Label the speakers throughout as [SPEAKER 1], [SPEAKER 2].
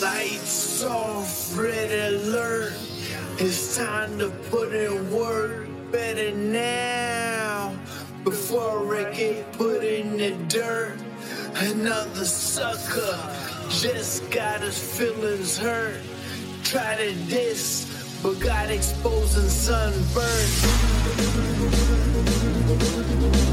[SPEAKER 1] Lights off, red alert. It's time to put in work better now before I get put in the dirt. Another sucker just got his feelings hurt. Try to diss, but got exposing sunburn. They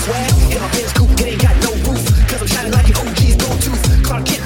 [SPEAKER 1] swag. In my Benz coupe, it ain't got no roof. Cause I'm shining like an OG's gold tooth. Clark Kent,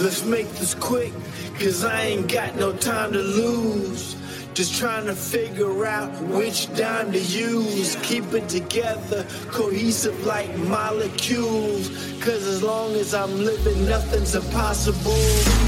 [SPEAKER 1] Let's make this quick, cause I ain't got no time to lose. Just trying to figure out which dime to use. Keep it together, cohesive like molecules. Cause as long as I'm living, nothing's impossible.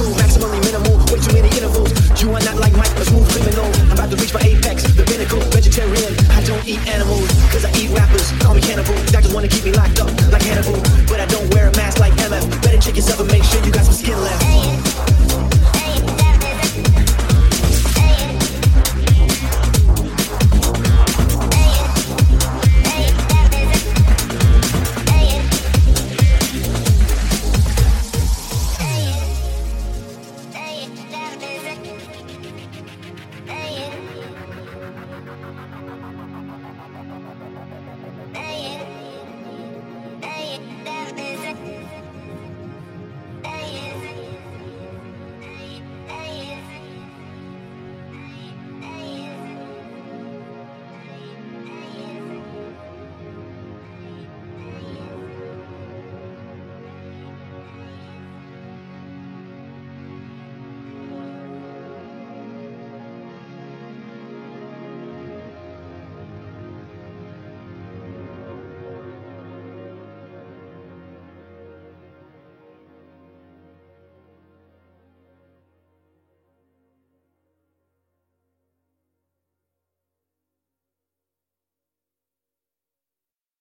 [SPEAKER 1] cool, maximally minimal, way too many intervals. You are not like Mike, a smooth criminal. I'm about to reach for apex, the pinnacle, vegetarian. I don't eat animals, cause I eat rappers. Call me cannibal, doctors wanna keep me locked